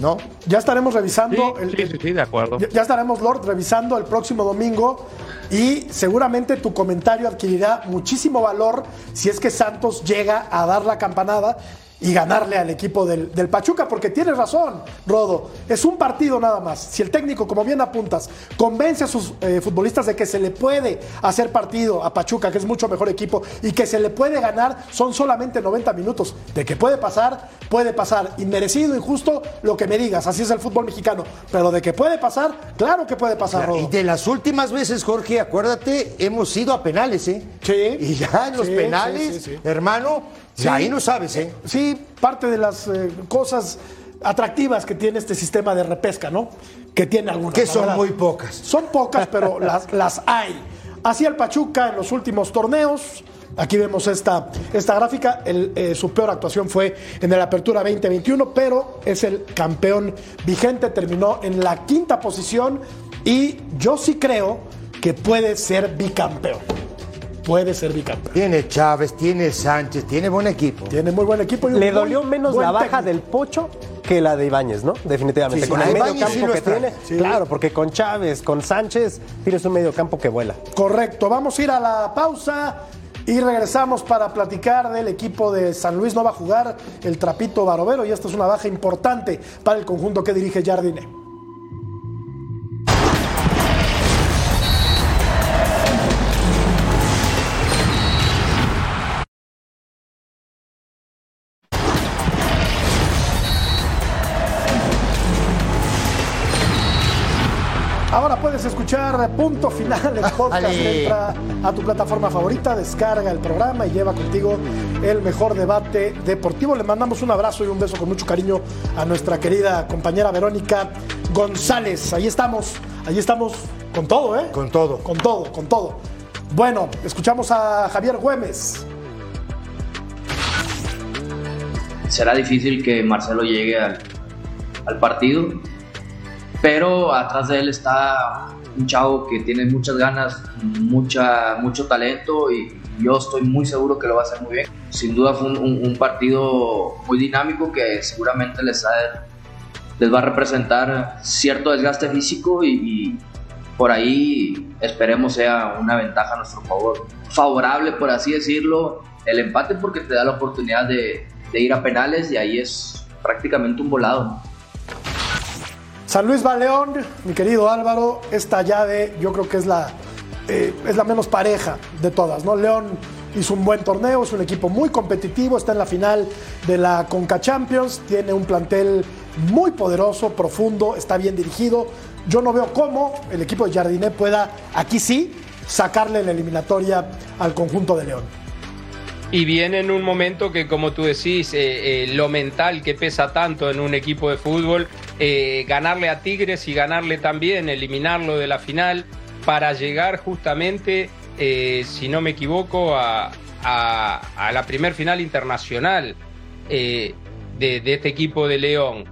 ¿No? Ya estaremos revisando. Sí, el- sí, sí, sí, de acuerdo. Ya, ya estaremos, Lord, revisando el próximo domingo y seguramente tu comentario adquirirá muchísimo valor si es que Santos llega a dar la campanada y ganarle al equipo del, del Pachuca, porque tienes razón, Rodo, es un partido nada más. Si el técnico, como bien apuntas, convence a sus eh, futbolistas de que se le puede hacer partido a Pachuca, que es mucho mejor equipo, y que se le puede ganar, son solamente 90 minutos. De que puede pasar, puede pasar. Inmerecido, injusto, lo que me digas, así es el fútbol mexicano. Pero de que puede pasar, claro que puede pasar, Y Rodo. de las últimas veces, Jorge, acuérdate, hemos ido a penales, ¿eh? Sí. Y ya en los Sí, penales, sí, sí, sí. hermano, Sí. ahí no sabes, ¿eh? Sí, parte de las eh, cosas atractivas que tiene este sistema de repesca, ¿no? Que tiene algunas. Que son muy pocas. Son pocas, pero las, las hay. Así el Pachuca en los últimos torneos, Aquí vemos esta, esta gráfica. El, eh, su peor actuación fue en la Apertura 2021, pero es el campeón vigente. Terminó en la quinta posición y yo sí creo que puede ser bicampeón. Puede ser bicampeón. Tiene Chávez, tiene Sánchez, tiene buen equipo. Tiene muy buen equipo. Y un Le muy dolió menos la baja técnico. del Pocho que la de Ibáñez, ¿no? Definitivamente. Sí, con sí, el medio sí que extraña. tiene. Sí. Claro, porque con Chávez, con Sánchez, tienes un medio campo que vuela. Correcto, vamos a ir a la pausa y regresamos para platicar del equipo de San Luis. No va a jugar el Trapito Barovero y esta es una baja importante para el conjunto que dirige Jardine. Puedes escuchar Punto Final, el podcast Ale. entra a tu plataforma favorita, descarga el programa y lleva contigo el mejor debate deportivo. Le mandamos un abrazo y un beso con mucho cariño a nuestra querida compañera Verónica González. Ahí estamos, ahí estamos con todo, ¿eh? Con todo. Con todo, con todo. Bueno, escuchamos a Javier Güemes. será difícil que Marcelo llegue al, al partido, pero atrás de él está un chavo que tiene muchas ganas, mucha, mucho talento y yo estoy muy seguro que lo va a hacer muy bien. Sin duda fue un, un- un partido muy dinámico que seguramente les, les va a representar cierto desgaste físico y, y por ahí esperemos sea una ventaja a nuestro favor. Favorable, por así decirlo, el empate porque te da la oportunidad de, de ir a penales y ahí es prácticamente un volado. San Luis Baleón, mi querido Álvaro, esta llave yo creo que es la, eh, es la menos pareja de todas, ¿no? León hizo un buen torneo, es un equipo muy competitivo, está en la final de la Conca Champions, tiene un plantel muy poderoso, profundo, está bien dirigido. Yo no veo cómo el equipo de Jardiné pueda, aquí sí, sacarle la eliminatoria al conjunto de León. Y viene en un momento que, como tú decís, eh, eh, lo mental que pesa tanto en un equipo de fútbol, eh, ganarle a Tigres y ganarle también, eliminarlo de la final, para llegar justamente, eh, si no me equivoco, a, la primer final internacional eh, de, de este equipo de León.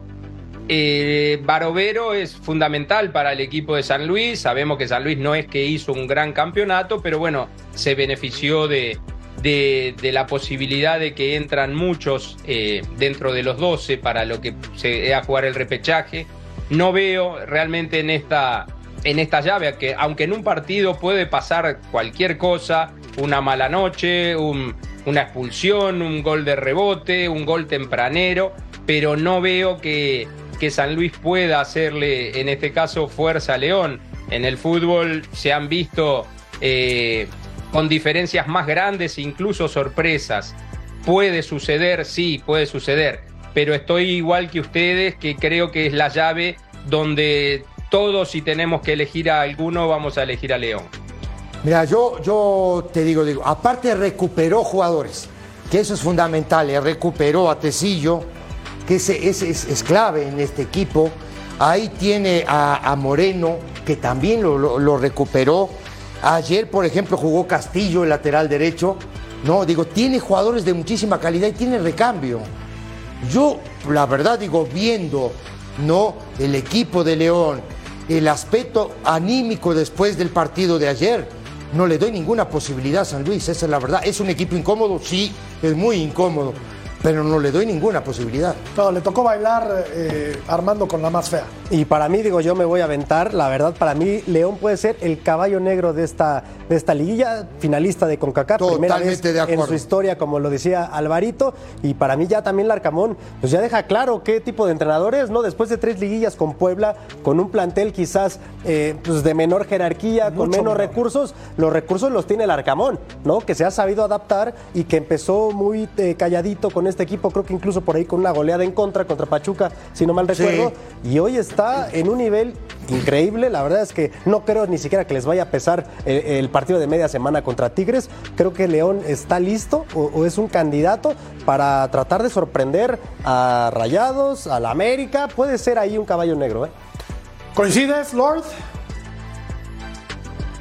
Barovero es fundamental para el equipo de San Luis. Sabemos que San Luis no es que hizo un gran campeonato, pero bueno, se benefició de, de- la posibilidad de que entran muchos eh, dentro de los 12 para lo que se jugar el repechaje. No veo realmente en esta, en esta llave, que aunque en un partido puede pasar cualquier cosa, una mala noche, un- una expulsión, un gol de rebote, un gol tempranero, pero no veo que, que San Luis pueda hacerle, en este caso, fuerza a León. En el fútbol se han visto eh, con diferencias más grandes, incluso sorpresas. Puede suceder, sí, puede suceder, pero estoy igual que ustedes, que creo que es la llave donde todos, si tenemos que elegir a alguno, vamos a elegir a León. Mira, yo, yo te digo, digo, aparte recuperó jugadores, que eso es fundamental, eh, recuperó a Tecillo, que es, es clave en este equipo. Ahí tiene a, a Moreno, que también lo- lo recuperó. Ayer, por ejemplo, jugó Castillo, el lateral derecho. No, digo, tiene jugadores de muchísima calidad y tiene recambio. Yo, la verdad, digo, viendo no el equipo de León, el aspecto anímico después del partido de ayer, no le doy ninguna posibilidad a San Luis, esa es la verdad. Es un equipo incómodo, sí, es muy incómodo, pero no le doy ninguna posibilidad. No, le tocó bailar eh, Armando con la más fea. Y para mí, digo, yo me voy a aventar. La verdad, para mí, León puede ser el caballo negro de esta, de esta liguilla, finalista de CONCACAF. primera vez Totalmente de en su historia, como lo decía Alvarito. Y para mí, ya también Larcamón, pues ya deja claro qué tipo de entrenadores, ¿no? Después de tres liguillas con Puebla, con un plantel quizás eh, pues de menor jerarquía, con menos menor. recursos, los recursos los tiene el Arcamón, ¿no? Que se ha sabido adaptar y que empezó muy eh, calladito con este equipo, creo que incluso por ahí con una goleada en contra contra Pachuca, si no mal Sí. recuerdo. Y hoy está en un nivel increíble. La verdad es que no creo ni siquiera que les vaya a pesar eh, el, partido de media semana contra Tigres. Creo que León está listo o, o es un candidato para tratar de sorprender a Rayados, a la América. Puede ser ahí un caballo negro, ¿eh? ¿Coincides, Lord?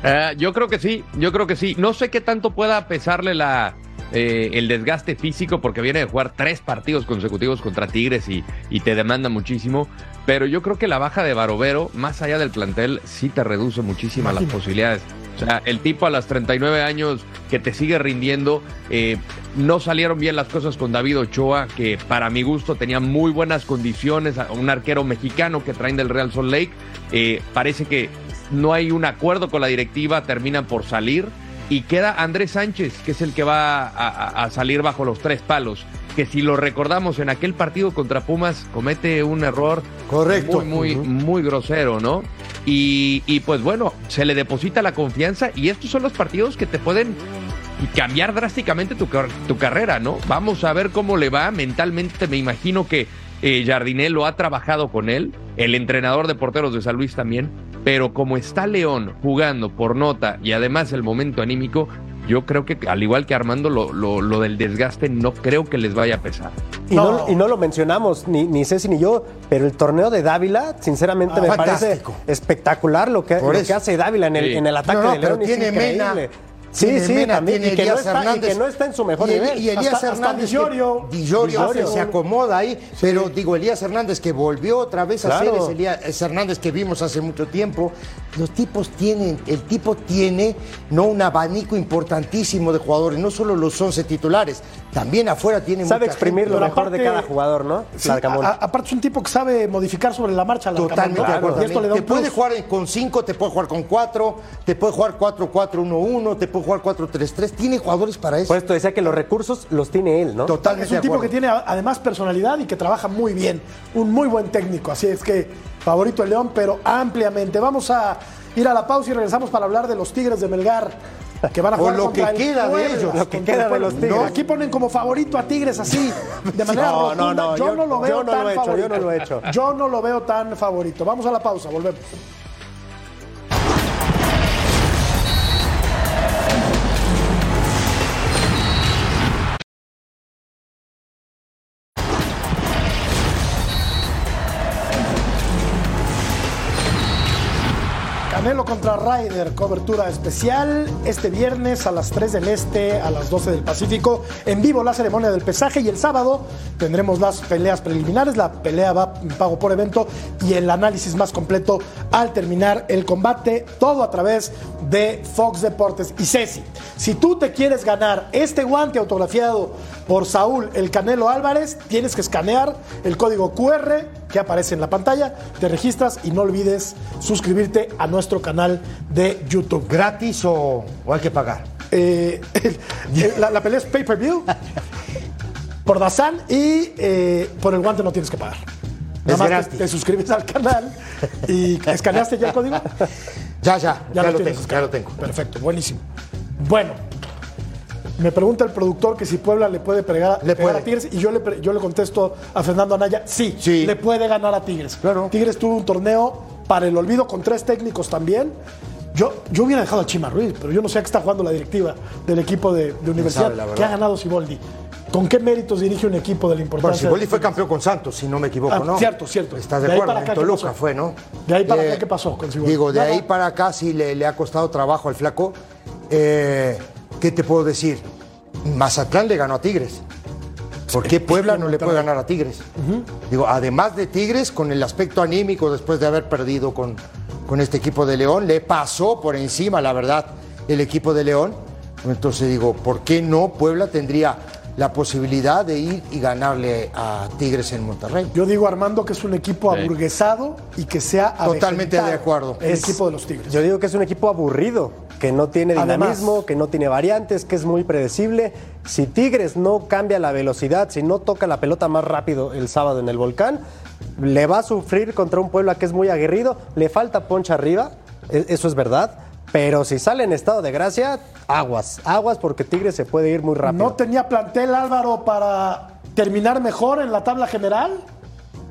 Eh, yo creo que sí, yo creo que sí. No sé qué tanto pueda pesarle la, eh, el desgaste físico porque viene de jugar tres partidos consecutivos contra Tigres y, y, te demanda muchísimo. Pero yo creo que la baja de Barovero, más allá del plantel, sí te reduce muchísimas las posibilidades. O sea, el tipo a los 39 años que te sigue rindiendo, eh, no salieron bien las cosas con David Ochoa, que para mi gusto tenía muy buenas condiciones, un arquero mexicano que traen del Real Salt Lake. Eh, parece que no hay un acuerdo con la directiva, terminan por salir y queda Andrés Sánchez, que es el que va a, a, salir bajo los tres palos. Que si lo recordamos en aquel partido contra Pumas, comete un error Correcto. muy, muy, uh -huh. muy grosero, ¿no? Y, y, pues bueno, se le deposita la confianza y estos son los partidos que te pueden cambiar drásticamente tu, tu carrera, ¿no? Vamos a ver cómo le va mentalmente. Me imagino que eh, Jardiné lo ha trabajado con él, el entrenador de porteros de San Luis también, pero como está León jugando por nota y además el momento anímico, yo creo que al igual que Armando, lo, lo, lo del desgaste no creo que les vaya a pesar. Y no, no y no lo mencionamos, ni, ni, Ceci ni yo, pero el torneo de Dávila, sinceramente ah, me fantástico. parece espectacular lo que, lo que hace Dávila en el, sí. en el ataque no, de León. Pero tiene Mena, Sí, sí, Mena, también. Tiene y, que Elías no está, y que no está en su mejor y, nivel. Y Elías hasta, Hernández. Hasta Dillorio. Que, Dillorio, Dillorio. se acomoda ahí. Sí. Pero digo, Elías Hernández que volvió otra vez a ser ese Elías Hernández que vimos hace mucho tiempo. Los tipos tienen, el tipo tiene no un abanico importantísimo de jugadores, no solo los 11 titulares, también afuera tiene Sabe mucha exprimir gente. lo mejor aparte- de cada jugador, ¿no? Sí, Larcamón. a- a- aparte es un tipo que sabe modificar sobre la marcha. Totalmente de acuerdo. Y esto le da Te un puede plus. jugar con 5, te puede jugar con 4, te puede jugar 4-4-1-1, te puede jugar 4-3-3. Tiene jugadores para eso. Por esto decía que los recursos los tiene él, ¿no? Totalmente Es un de tipo que tiene a- además personalidad y que trabaja muy bien. Un muy buen técnico. Así es que favorito el León, pero ampliamente. Vamos a ir a la pausa y regresamos para hablar de los Tigres de Melgar. Que van a O jugar lo contra que el queda de ellos. Lo que queda de los. Tigres. No, aquí ponen como favorito a Tigres así, de manera No, rotunda. no, no, yo, yo- no lo veo yo tan lo he hecho, favorito. lo. Yo no lo veo tan favorito. Vamos a la pausa, volvemos. Contra Ryder, cobertura especial este viernes a las 3 del Este, a las 12 del Pacífico. En vivo la ceremonia del pesaje y el sábado tendremos las peleas preliminares. La pelea va en pago por evento y el análisis más completo al terminar el combate. Todo a través de Fox Deportes. Y Ceci, si tú te quieres ganar este guante autografiado por Saúl El Canelo Álvarez, tienes que escanear el código QR que aparece en la pantalla, te registras y no olvides suscribirte a nuestro canal de YouTube. ¿Gratis o, o hay que pagar? Eh, la, la pelea es pay-per-view por Dazan y eh, por el guante no tienes que pagar. Nada Es más te, suscribes al canal y escaneaste ya el código. Ya, ya, ya, lo, tengo, ya lo tengo. Perfecto, buenísimo. Bueno, me pregunta el productor que si Puebla le puede pegar, Le pegar puede. a Tigres y yo le, pre- yo le contesto a Fernando Anaya, sí, Sí. le puede ganar a Tigres. Claro. Tigres tuvo un torneo para el olvido con tres técnicos también. Yo, yo hubiera dejado a Chima Ruiz, pero yo no sé a qué está jugando la directiva del equipo de, de universidad. sabe. ¿Qué ha ganado Siboldi? ¿Con qué méritos dirige un equipo de la Bueno, importancia? Siboldi de- fue campeón con Santos, si no me equivoco, Ah, ¿no? cierto, cierto. ¿Estás De acuerdo? En ¿qué Toluca fue, ¿no? De ahí para acá, ¿qué pasó con Siboldi? Digo, de Nada. ahí para acá sí le, le ha costado trabajo al flaco. Eh, ¿Qué te puedo decir? Mazatlán le ganó a Tigres. ¿Por qué Puebla no le puede ganar a Tigres? Digo, además de Tigres, con el aspecto anímico después de haber perdido con, con este equipo de León, le pasó por encima, la verdad, el equipo de León. Entonces digo, ¿por qué no Puebla tendría la posibilidad de ir y ganarle a Tigres en Monterrey? Yo digo, Armando, que es un equipo Sí. aburguesado y que sea Totalmente de acuerdo. El Es- equipo de los Tigres. Yo digo que es un equipo aburrido, que no tiene Además. dinamismo, que no tiene variantes, que es muy predecible. Si Tigres no cambia la velocidad, si no toca la pelota más rápido el sábado en el volcán, le va a sufrir contra un Puebla que es muy aguerrido, le falta poncha arriba, e- eso es verdad. Pero si sale en estado de gracia, aguas, aguas porque Tigres se puede ir muy rápido. ¿No tenía plantel Álvaro para terminar mejor en la tabla general?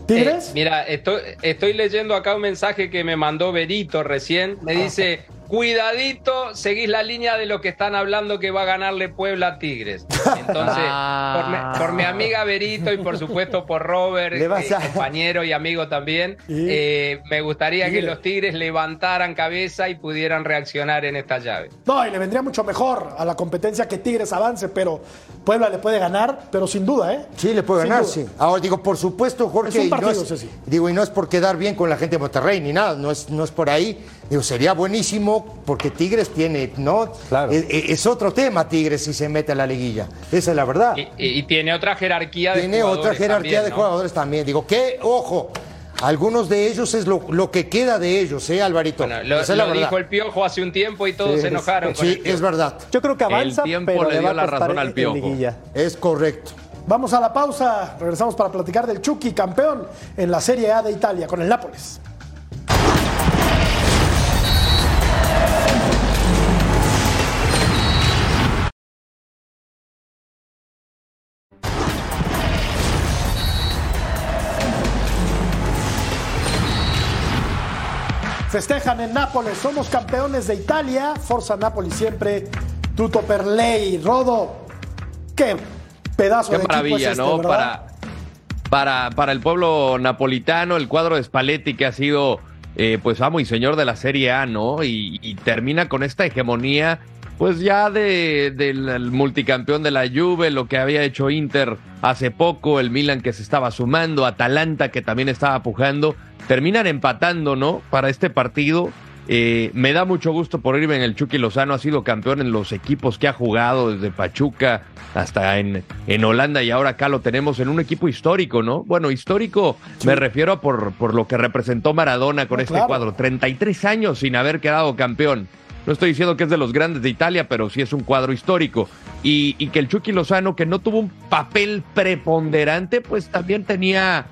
¿Tigres? Eh, mira, estoy, estoy leyendo acá un mensaje que me mandó Berito recién. Me dice, cuidadito, seguís la línea de lo que están hablando que va a ganarle Puebla a Tigres. Entonces, Ah. por, mi, por mi amiga Berito y por supuesto por Robert, eh, a- compañero y amigo también, Y- eh, me gustaría que los Tigres levantaran cabeza y pudieran reaccionar en esta llave. No, y le vendría mucho mejor a la competencia que Tigres avance, pero Puebla le puede ganar, pero sin duda, ¿eh? Sí, le puede Sin ganar, duda. sí. Ahora digo, por supuesto, Jorge, Es un y no partido, es- Ceci. digo, y no es por quedar bien con la gente de Monterrey ni nada, no es, no es por ahí. Digo, sería buenísimo porque Tigres tiene, ¿no? Claro. Es, es otro tema Tigres si se mete a la liguilla. Esa es la verdad. Y, tiene otra jerarquía de tiene jugadores otra jerarquía también, de ¿no? jugadores también. Digo, que, ojo, algunos de ellos es lo, lo que queda de ellos, ¿eh, Alvarito? Bueno, lo, Esa es la lo verdad. dijo el Piojo hace un tiempo y todos Sí, se enojaron. con Sí, el es verdad. Yo creo que El avanza, tiempo pero le le dio va a la razón al Piojo. liguilla. Es correcto. Vamos a la pausa, regresamos para platicar del Chucky, campeón en la Serie A de Italia con el Nápoles. Festejan en Nápoles, somos campeones de Italia, Forza Nápoles siempre, Tuto per lei, Rodo, qué pedazo Qué de equipo es maravilla, este, ¿no? Para, para, para el pueblo napolitano, el cuadro de Spalletti que ha sido, eh, pues, amo y señor de la Serie A, ¿no? Y, y termina con esta hegemonía, pues ya de, del multicampeón de la Juve, lo que había hecho Inter hace poco, el Milan que se estaba sumando, Atalanta que también estaba pujando, terminan empatando, ¿no? Para este partido. Eh, me da mucho gusto por irme en el Chucky Lozano, ha sido campeón en los equipos que ha jugado, desde Pachuca hasta en, en Holanda y ahora acá lo tenemos en un equipo histórico, ¿no? Bueno, histórico me refiero a por, por lo que representó Maradona con No, este claro. cuadro, 33 años sin haber quedado campeón. No estoy diciendo que es de los grandes de Italia, pero sí es un cuadro histórico. Y, que el Chucky Lozano, que no tuvo un papel preponderante, pues también tenía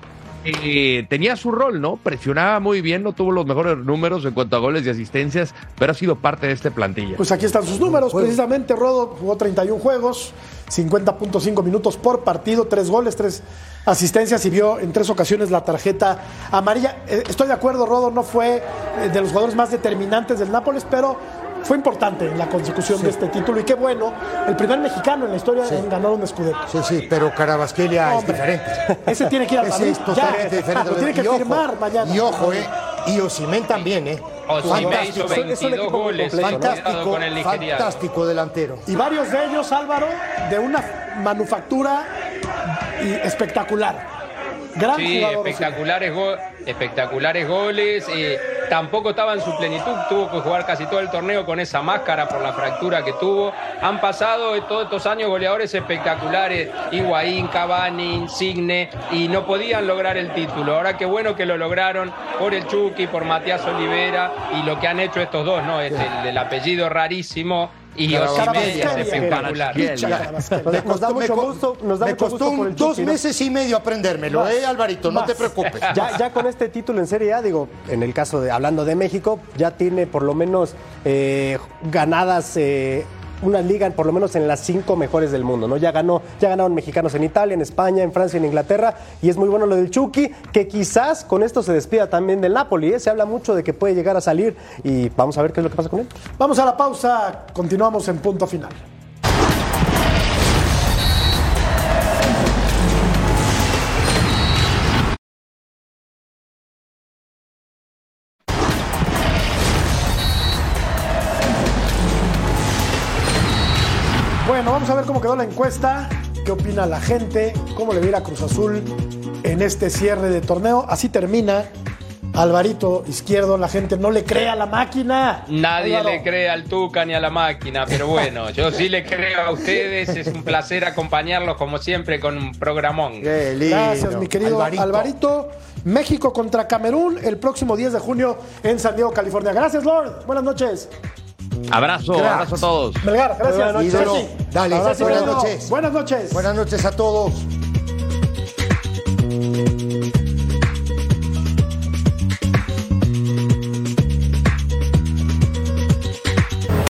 eh, tenía su rol, ¿no? Presionaba muy bien, no tuvo los mejores números en cuanto a goles y asistencias, pero ha sido parte de este plantilla. Pues aquí están sus números. Precisamente Rodo jugó 31 juegos, 50.5 minutos por partido, 3 goles, 3 asistencias y vio en tres ocasiones la tarjeta amarilla. Eh, Estoy de acuerdo, Rodo no fue eh, de los jugadores más determinantes del Nápoles, pero fue importante en la consecución de este título. Y qué bueno, el primer mexicano en la historia en ganar un escudeto. Sí, sí, pero Carabasquelia es diferente. Ese tiene que ir al Ese es totalmente ya. diferente. Lo tiene que Y ojo, firmar mañana. Y ojo, ¿eh? Y Osimén también, ¿eh? Fantástico. hizo 22 goles. Fantástico, con el fantástico delantero. Y varios de ellos, Álvaro, de una manufactura espectacular. Gran Sí, jugador. espectaculares, go- espectaculares goles. eh, tampoco estaba en su plenitud, tuvo que jugar casi todo el torneo con esa máscara por la fractura que tuvo. Han pasado eh, todos estos años goleadores espectaculares, Higuaín, Cavani, Insigne, y no podían lograr el título. Ahora qué bueno que lo lograron por el Chucky, por Matías Olivera y lo que han hecho estos dos, ¿no? El, el apellido rarísimo y Osimhen es espectacular. Nos da costó, mucho me co- gusto, nos da me mucho costó gusto por un- el dos meses y medio aprendérmelo, Más. ¿eh, Alvarito? No Más. te preocupes. Ya, ya con este título en Serie A, digo, en el caso de hablando de México, ya tiene por lo menos eh, ganadas eh, una liga, por lo menos en las cinco mejores del mundo, ¿no? Ya ganó, ya ganaron mexicanos en Italia, en España, en Francia, en Inglaterra, y es muy bueno lo del Chucky, que quizás con esto se despida también del Napoli, ¿eh? Se habla mucho de que puede llegar a salir y vamos a ver qué es lo que pasa con él. Vamos a la pausa, continuamos en punto final. Ver cómo quedó la encuesta, qué opina la gente, cómo le va a ir a Cruz Azul en este cierre de torneo. Así termina Alvarito Izquierdo, la gente no le cree a la máquina. Nadie Álvaro. le cree al Tuca ni a la máquina, pero bueno, yo sí le creo a ustedes. Es un placer acompañarlos como siempre con un programón. Qué lindo. Gracias, mi querido Alvarito. México contra Camerún el próximo 10 de junio en San Diego, California. Gracias, Lord. Buenas noches. Abrazo, Cracks. abrazo a todos. Melgar, gracias. Buenas noches. Dale, buenas noches. Buenas noches. Buenas noches a todos.